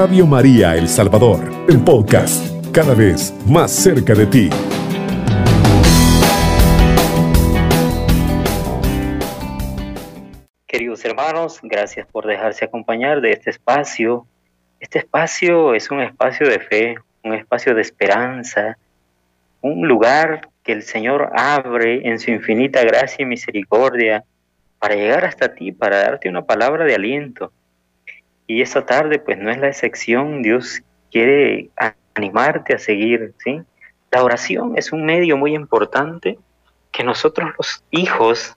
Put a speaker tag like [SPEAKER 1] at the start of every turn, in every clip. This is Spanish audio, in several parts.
[SPEAKER 1] Radio María El Salvador, el podcast, cada vez más cerca de ti.
[SPEAKER 2] Queridos hermanos, gracias por dejarse acompañar de este espacio. Este espacio es un espacio de fe, un espacio de esperanza, un lugar que el Señor abre en su infinita gracia y misericordia para llegar hasta ti, para darte una palabra de aliento. Y esta tarde pues no es la excepción, Dios quiere animarte a seguir, ¿sí? La oración es un medio muy importante que nosotros los hijos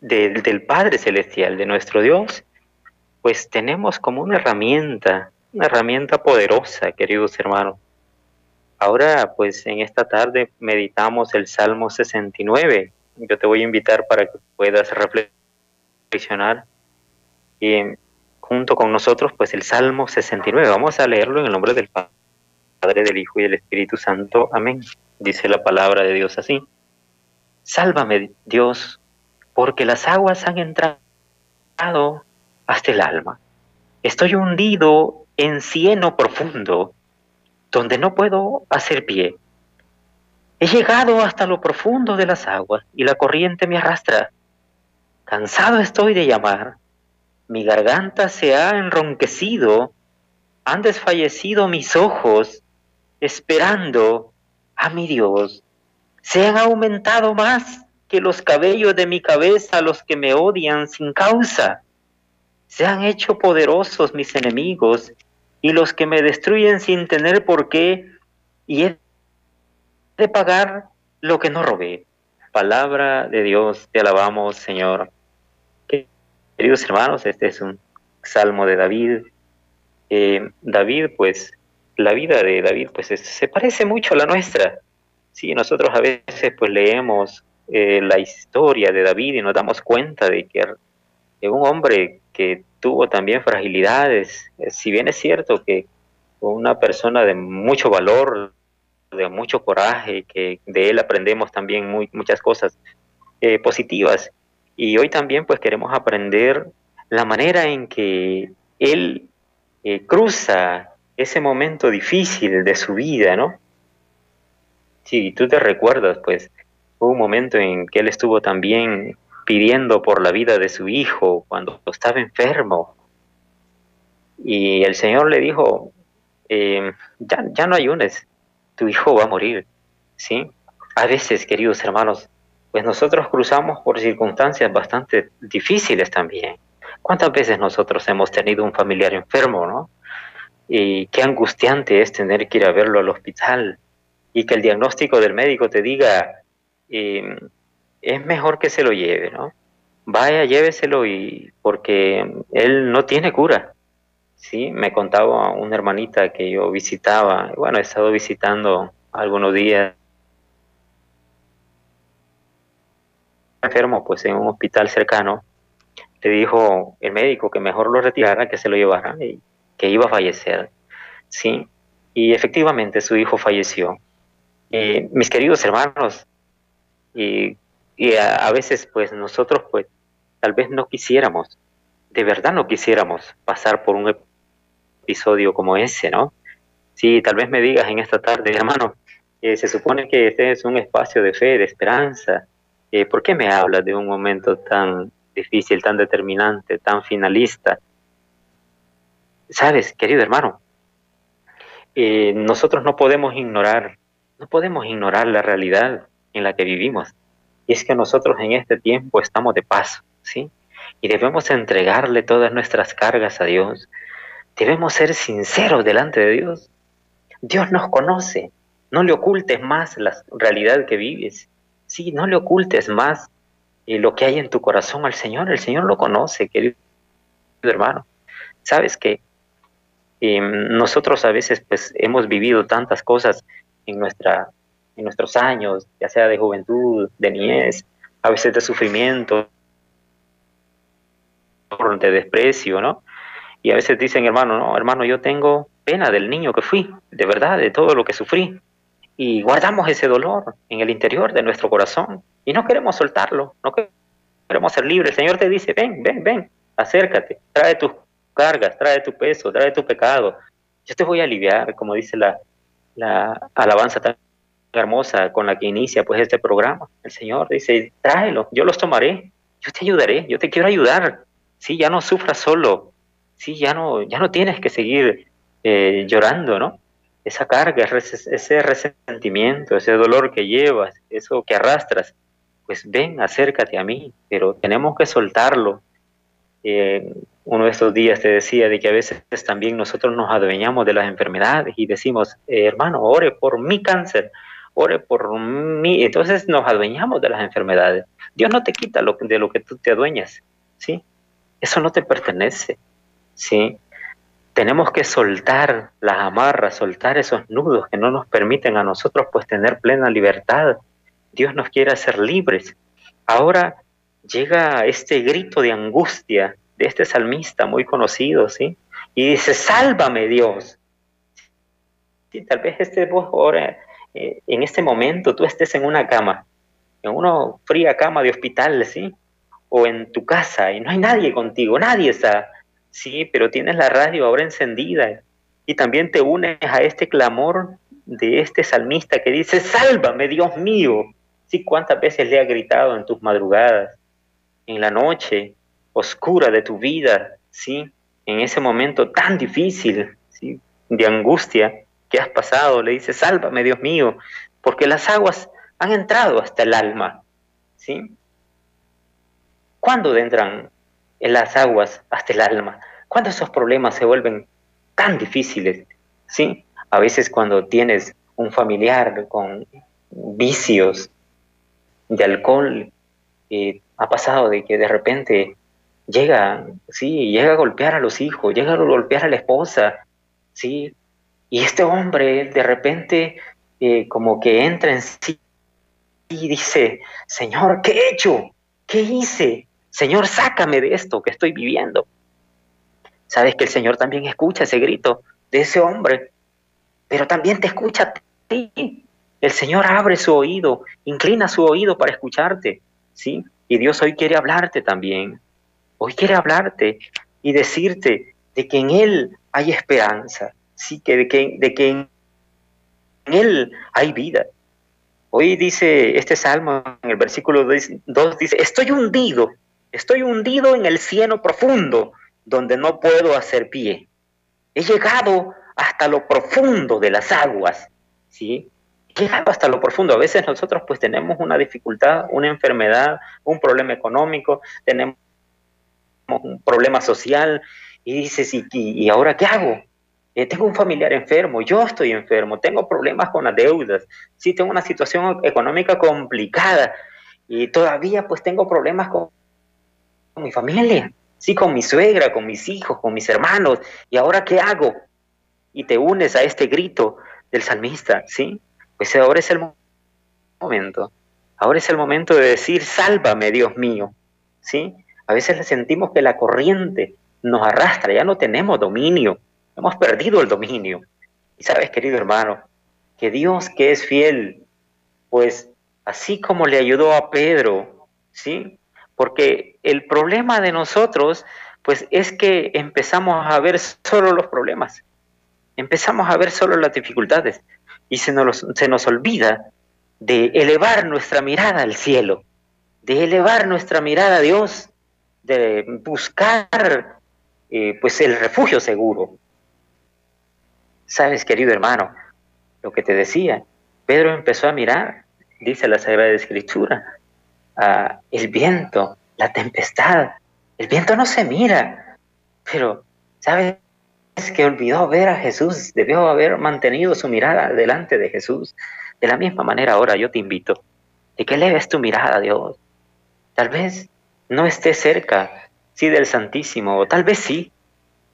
[SPEAKER 2] del, del Padre Celestial, de nuestro Dios, pues tenemos como una herramienta, una herramienta poderosa, queridos hermanos. Ahora, pues en esta tarde meditamos el Salmo 69. Yo te voy a invitar para que puedas reflexionar y junto con nosotros, pues el Salmo 69. Vamos a leerlo en el nombre del Padre, del Hijo y del Espíritu Santo. Amén. Dice la palabra de Dios así. Sálvame, Dios, porque las aguas han entrado hasta el alma. Estoy hundido en cieno profundo, donde no puedo hacer pie. He llegado hasta lo profundo de las aguas y la corriente me arrastra. Cansado estoy de llamar. Mi garganta se ha enronquecido. Han desfallecido mis ojos esperando a mi Dios. Se han aumentado más que los cabellos de mi cabeza los que me odian sin causa. Se han hecho poderosos mis enemigos y los que me destruyen sin tener por qué, y he de pagar lo que no robé. Palabra de Dios, te alabamos, Señor. Queridos hermanos, este es un salmo de David. Eh, David, pues, la vida de David, pues, se parece mucho a la nuestra. Sí, nosotros a veces, pues, leemos eh, la historia de David y nos damos cuenta de que un hombre que tuvo también fragilidades, si bien es cierto que una persona de mucho valor, de mucho coraje, que de él aprendemos también muchas cosas eh, positivas. Y hoy también pues queremos aprender la manera en que él cruza ese momento difícil de su vida, ¿no? Si tú te recuerdas, pues Hubo un momento en que él estuvo también pidiendo por la vida de su hijo cuando estaba enfermo. Y el Señor le dijo, eh, ya, ya no ayunes, tu hijo va a morir. ¿Sí? A veces, queridos hermanos, pues nosotros cruzamos por circunstancias bastante difíciles también. ¿Cuántas veces nosotros hemos tenido un familiar enfermo, no? Y qué angustiante es tener que ir a verlo al hospital y que el diagnóstico del médico te diga, es mejor que se lo lleve, ¿no? Vaya, lléveselo y porque él no tiene cura. Sí, me contaba una hermanita que yo visitaba, bueno, he estado visitando algunos días enfermo, pues en un hospital cercano, le dijo el médico que mejor lo retirara, que se lo llevara y que iba a fallecer. Sí, y efectivamente su hijo falleció. mis queridos hermanos, y, a, veces pues nosotros pues tal vez no quisiéramos, de verdad no quisiéramos pasar por un episodio como ese, ¿no? Sí, tal vez me digas en esta tarde, hermano, eh, se supone que este es un espacio de fe, de esperanza. Eh, ¿Por qué me hablas de un momento tan difícil, tan determinante, tan finalista? Sabes, querido hermano, eh, nosotros no podemos ignorar, no podemos ignorar la realidad en la que vivimos. Y es que nosotros en este tiempo estamos de paso, ¿sí? Y debemos entregarle todas nuestras cargas a Dios. Debemos ser sinceros delante de Dios. Dios nos conoce. No le ocultes más la realidad que vives. Sí, no le ocultes más eh, lo que hay en tu corazón al Señor. El Señor lo conoce, querido hermano. Sabes que em, nosotros a veces pues hemos vivido tantas cosas en nuestra en nuestros años, ya sea de juventud, de niñez, a veces de sufrimiento, de desprecio, ¿no? Y a veces dicen, hermano, no, hermano, yo tengo pena del niño que fui, de verdad, de todo lo que sufrí. Y guardamos ese dolor en el interior de nuestro corazón y no queremos soltarlo, no queremos ser libres. El Señor te dice, ven, ven, ven, acércate, trae tus cargas, trae tu peso, trae tu pecado. Yo te voy a aliviar, como dice la, la alabanza tan hermosa con la que inicia pues este programa. El Señor dice, tráelo, yo los tomaré, yo te ayudaré, yo te quiero ayudar. Sí, ya no sufras solo, sí, ya no, ya no tienes que seguir eh, llorando, ¿no? Esa carga, ese resentimiento, ese dolor que llevas, eso que arrastras, pues ven, acércate a mí, pero tenemos que soltarlo. Eh, uno de estos días te decía de que a veces también nosotros nos adueñamos de las enfermedades y decimos, eh, hermano, ore por mi cáncer, ore por mí. Entonces nos adueñamos de las enfermedades. Dios no te quita lo, de lo que tú te adueñas, ¿sí? Eso no te pertenece, ¿sí? Tenemos que soltar las amarras, soltar esos nudos que no nos permiten a nosotros pues tener plena libertad. Dios nos quiere hacer libres. Ahora llega este grito de angustia de este salmista muy conocido, ¿sí? Y dice, sálvame Dios. Tal vez este ahora eh, en este momento tú estés en una cama, en una fría cama de hospital, ¿sí? O en tu casa y no hay nadie contigo, nadie está, ¿sí? Pero tienes la radio ahora encendida y también te unes a este clamor de este salmista que dice, sálvame, Dios mío. ¿Sí? ¿Cuántas veces le ha gritado en tus madrugadas, en la noche oscura de tu vida, ¿sí? En ese momento tan difícil, ¿sí? De angustia, que has pasado, le dice, sálvame Dios mío, porque las aguas han entrado hasta el alma. ¿sí? ¿Cuándo entran en las aguas hasta el alma? ¿Cuándo esos problemas se vuelven tan difíciles? ¿sí? A veces cuando tienes un familiar con vicios de alcohol, eh, ha pasado de que de repente llega, sí, llega a golpear a los hijos, llega a golpear a la esposa, sí, y este hombre de repente eh, como que entra en sí y dice, Señor, ¿qué he hecho? ¿Qué hice? Señor, sácame de esto que estoy viviendo. Sabes que el Señor también escucha ese grito de ese hombre, pero también te escucha a ti. El Señor abre su oído, inclina su oído para escucharte, ¿sí? Y Dios hoy quiere hablarte también. Hoy quiere hablarte y decirte de que en Él hay esperanza, sí, que de que, de que en Él hay vida. Hoy dice este salmo en el versículo 2, dice, estoy hundido, estoy hundido en el cielo profundo, donde no puedo hacer pie. He llegado hasta lo profundo de las aguas, ¿sí? He llegado hasta lo profundo. A veces nosotros pues tenemos una dificultad, una enfermedad, un problema económico, tenemos un problema social y dices, ¿y, y ahora qué hago? Eh, tengo un familiar enfermo, yo estoy enfermo, tengo problemas con las deudas, sí, tengo una situación económica complicada y todavía pues tengo problemas con, mi familia, sí, con mi suegra, con mis hijos, con mis hermanos, y ahora qué hago? Y te unes a este grito del salmista, ¿sí? Pues ahora es el momento, ahora es el momento de decir, sálvame, Dios mío, ¿sí? A veces sentimos que la corriente nos arrastra, ya no tenemos dominio, Hemos perdido el dominio. Y sabes, querido hermano, que Dios que es fiel, pues así como le ayudó a Pedro, ¿sí? Porque el problema de nosotros, pues es que empezamos a ver solo los problemas, empezamos a ver solo las dificultades y se nos, se nos olvida de elevar nuestra mirada al cielo, de elevar nuestra mirada a Dios, de buscar eh, pues el refugio seguro, Sabes, querido hermano, lo que te decía, Pedro empezó a mirar, dice la Sagrada Escritura, el viento, la tempestad. El viento no se mira, pero sabes que olvidó ver a Jesús, debió haber mantenido su mirada delante de Jesús. De la misma manera ahora yo te invito de que leves tu mirada Dios. Tal vez no estés cerca, sí, del Santísimo, o tal vez sí,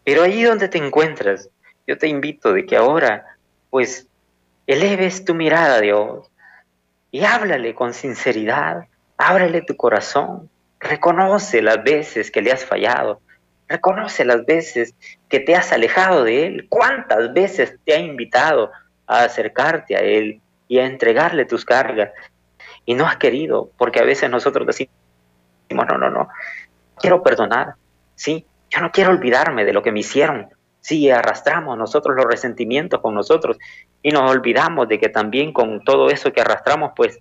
[SPEAKER 2] pero allí donde te encuentras, yo te invito de que ahora, pues, eleves tu mirada Dios y háblale con sinceridad, ábrele tu corazón, reconoce las veces que le has fallado, reconoce las veces que te has alejado de Él, cuántas veces te ha invitado a acercarte a Él y a entregarle tus cargas y no has querido, porque a veces nosotros decimos, no, no, no, quiero perdonar, sí, Yo no quiero olvidarme de lo que me hicieron. Sí, arrastramos nosotros los resentimientos con nosotros y nos olvidamos de que también con todo eso que arrastramos, pues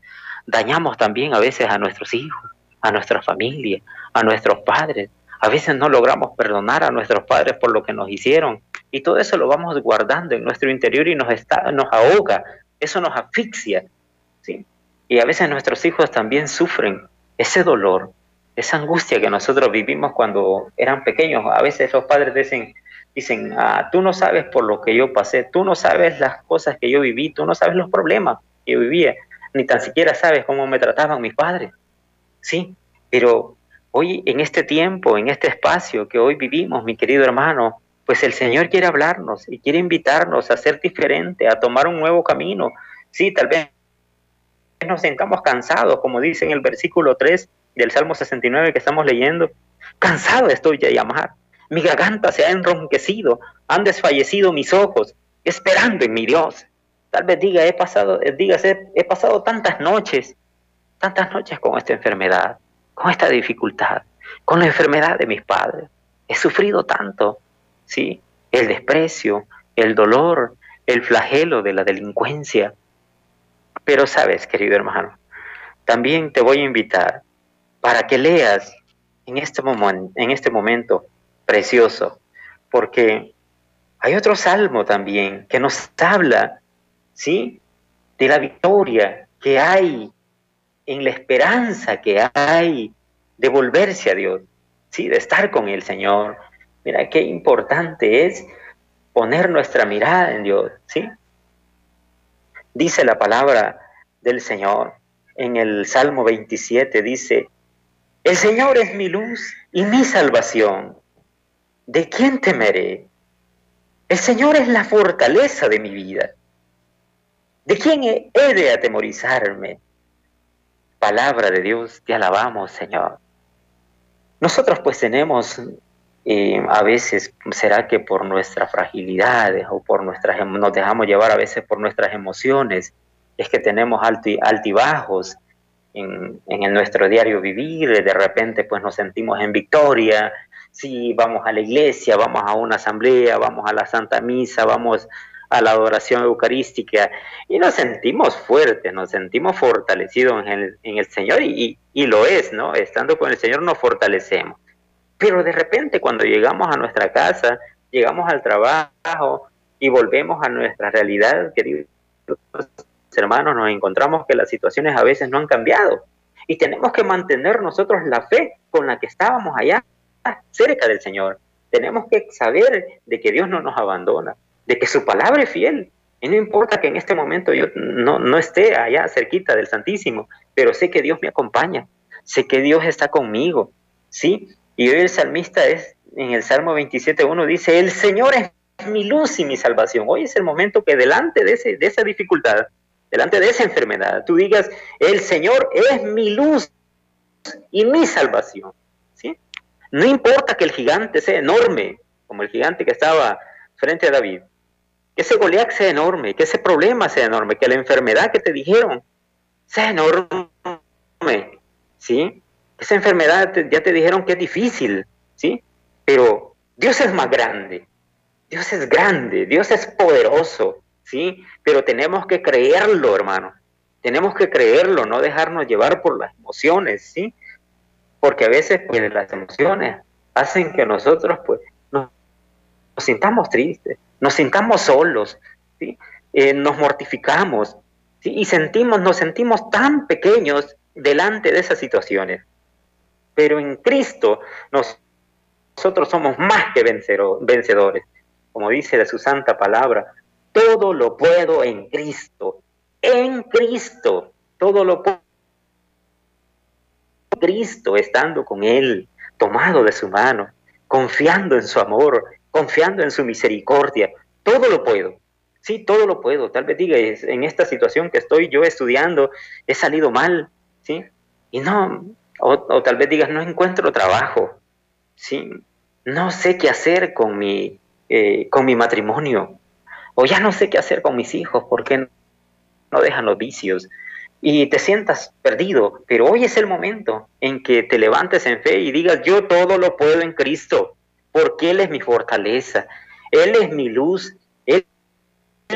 [SPEAKER 2] dañamos también a veces a nuestros hijos, a nuestra familia, a nuestros padres. A veces no logramos perdonar a nuestros padres por lo que nos hicieron y todo eso lo vamos guardando en nuestro interior y nos, está, nos ahoga, eso nos asfixia. ¿sí? Y a veces nuestros hijos también sufren ese dolor, esa angustia que nosotros vivimos cuando eran pequeños. A veces los padres dicen, dicen ah, tú no sabes por lo que yo pasé, tú no sabes las cosas que yo viví, tú no sabes los problemas que yo vivía, ni tan siquiera sabes cómo me trataban mis padres. Sí, pero hoy en este tiempo, en este espacio que hoy vivimos, mi querido hermano, pues el Señor quiere hablarnos y quiere invitarnos a ser diferente, a tomar un nuevo camino. Sí, tal vez nos sentamos cansados, como dice en el versículo 3 del Salmo 69 que estamos leyendo. Cansado estoy de llamar. Mi garganta se ha enronquecido, han desfallecido mis ojos, esperando en mi Dios. Tal vez diga, he pasado, dígase, he pasado tantas noches, tantas noches con esta enfermedad, con esta dificultad, con la enfermedad de mis padres. He sufrido tanto, ¿sí? El desprecio, el dolor, el flagelo de la delincuencia. Pero sabes, querido hermano, también te voy a invitar para que leas en este, momento, en este momento precioso, porque hay otro salmo también que nos habla, ¿sí? De la victoria que hay, en la esperanza que hay de volverse a Dios, ¿sí? De estar con el Señor, Mira qué importante es poner nuestra mirada en Dios, ¿sí? Dice la palabra del Señor en el Salmo 27, dice, el Señor es mi luz y mi salvación. ¿De quién temeré? El Señor es la fortaleza de mi vida. ¿De quién he de atemorizarme? Palabra de Dios, te alabamos, Señor. Nosotros pues tenemos a veces será que por nuestras fragilidades o por nuestras em, nos dejamos llevar a veces por nuestras emociones es que tenemos altibajos en, en nuestro diario vivir de repente pues nos sentimos en victoria si vamos a la iglesia vamos a una asamblea vamos a la santa misa vamos a la adoración eucarística y nos sentimos fuertes, nos sentimos fortalecidos en el, en el Señor y, y, lo es, ¿no? Estando con el Señor nos fortalecemos. Pero de repente cuando llegamos a nuestra casa, llegamos al trabajo y volvemos a nuestra realidad, queridos hermanos, nos encontramos que las situaciones a veces no han cambiado. Y tenemos que mantener nosotros la fe con la que estábamos allá, cerca del Señor. Tenemos que saber de que Dios no nos abandona, de que su palabra es fiel. Y no importa que en este momento yo no, no esté allá cerquita del Santísimo, pero sé que Dios me acompaña, sé que Dios está conmigo, ¿sí? Y hoy el salmista es, en el Salmo 27.1 dice, el Señor es mi luz y mi salvación. Hoy es el momento que delante de, ese, de esa dificultad, delante de esa enfermedad, tú digas, el Señor es mi luz y mi salvación. ¿Sí? No importa que el gigante sea enorme, como el gigante que estaba frente a David, ese Goliat sea enorme, que ese problema sea enorme, que la enfermedad que te dijeron sea enorme, ¿sí? Esa enfermedad ya te dijeron que es difícil, ¿sí? Pero Dios es más grande. Dios es grande, Dios es poderoso, ¿sí? Pero tenemos que creerlo, hermano. Tenemos que creerlo, no dejarnos llevar por las emociones, ¿sí? Porque a veces pues las emociones hacen que nosotros pues nos, sintamos tristes, nos sintamos solos, ¿sí? Eh, nos mortificamos. Y sentimos, nos sentimos tan pequeños delante de esas situaciones pero en Cristo nosotros somos más que vencedores. Como dice de su santa palabra, todo lo puedo en Cristo. En Cristo, todo lo puedo. Cristo, estando con Él, tomado de su mano, confiando en su amor, confiando en su misericordia. Todo lo puedo. Sí, todo lo puedo. Tal vez diga, en esta situación que estoy yo estudiando, he salido mal, ¿sí? Y no, o, tal vez digas, no encuentro trabajo, ¿sí? no sé qué hacer con mi, eh, con mi matrimonio, o ya no sé qué hacer con mis hijos, porque no dejan los vicios, y te sientas perdido, pero hoy es el momento en que te levantes en fe y digas, yo todo lo puedo en Cristo, porque Él es mi fortaleza, Él es mi luz, Él,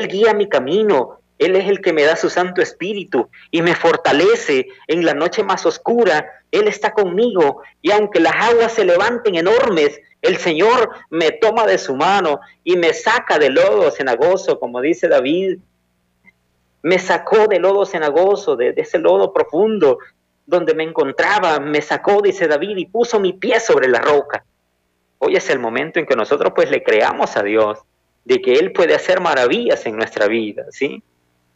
[SPEAKER 2] guía mi camino, Él es el que me da su Santo Espíritu y me fortalece en la noche más oscura. Él está conmigo y aunque las aguas se levanten enormes, el Señor me toma de su mano y me saca del lodo cenagoso, como dice David. Me sacó del lodo cenagoso, de, de ese lodo profundo donde me encontraba, me sacó, dice David, y puso mi pie sobre la roca. Hoy es el momento en que nosotros pues le creamos a Dios de que Él puede hacer maravillas en nuestra vida, ¿sí?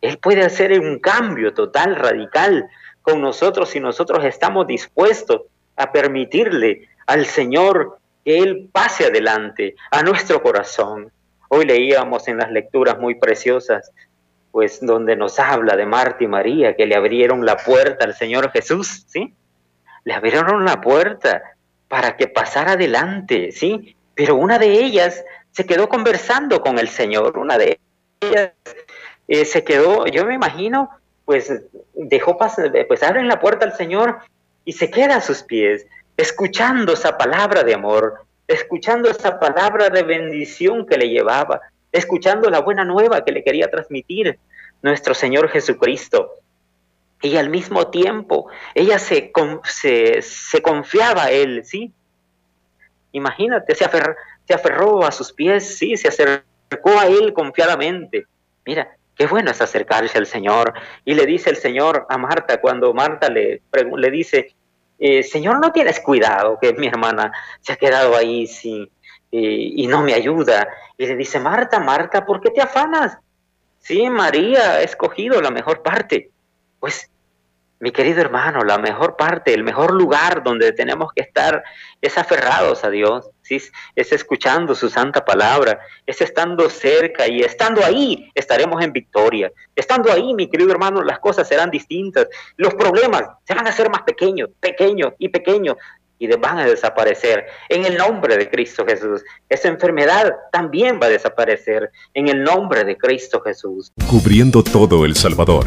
[SPEAKER 2] Él puede hacer un cambio total, radical con nosotros si nosotros estamos dispuestos a permitirle al Señor que Él pase adelante a nuestro corazón. Hoy leíamos en las lecturas muy preciosas pues donde nos habla de Marta y María, que le abrieron la puerta al Señor Jesús, ¿sí? Le abrieron la puerta para que pasara adelante, ¿sí? Pero una de ellas se quedó conversando con el Señor, una de ellas eh, se quedó, yo me imagino, pues dejó pasar, pues abren la puerta al Señor y se queda a sus pies, escuchando esa palabra de amor, escuchando esa palabra de bendición que le llevaba, escuchando la buena nueva que le quería transmitir nuestro Señor Jesucristo. Y al mismo tiempo, ella se, se, confiaba a Él, ¿sí? Imagínate, se, se aferró a sus pies, ¿sí? Se acercó a Él confiadamente. Mira, qué bueno es acercarse al Señor. Y le dice el Señor a Marta, cuando Marta le, le dice, eh, Señor, no tienes cuidado, que mi hermana se ha quedado ahí sin, y, no me ayuda. Y le dice, Marta, Marta, ¿por qué te afanas? Sí, María ha escogido la mejor parte. Pues mi querido hermano, la mejor parte, el mejor lugar donde tenemos que estar es aferrados a Dios, ¿sí? es escuchando su santa palabra, es estando cerca y estando ahí estaremos en victoria. Estando ahí, mi querido hermano, las cosas serán distintas. Los problemas se van a hacer más pequeños, pequeños y pequeños y van a desaparecer en el nombre de Cristo Jesús. Esa enfermedad también va a desaparecer en el nombre de Cristo Jesús.
[SPEAKER 1] Cubriendo todo El Salvador.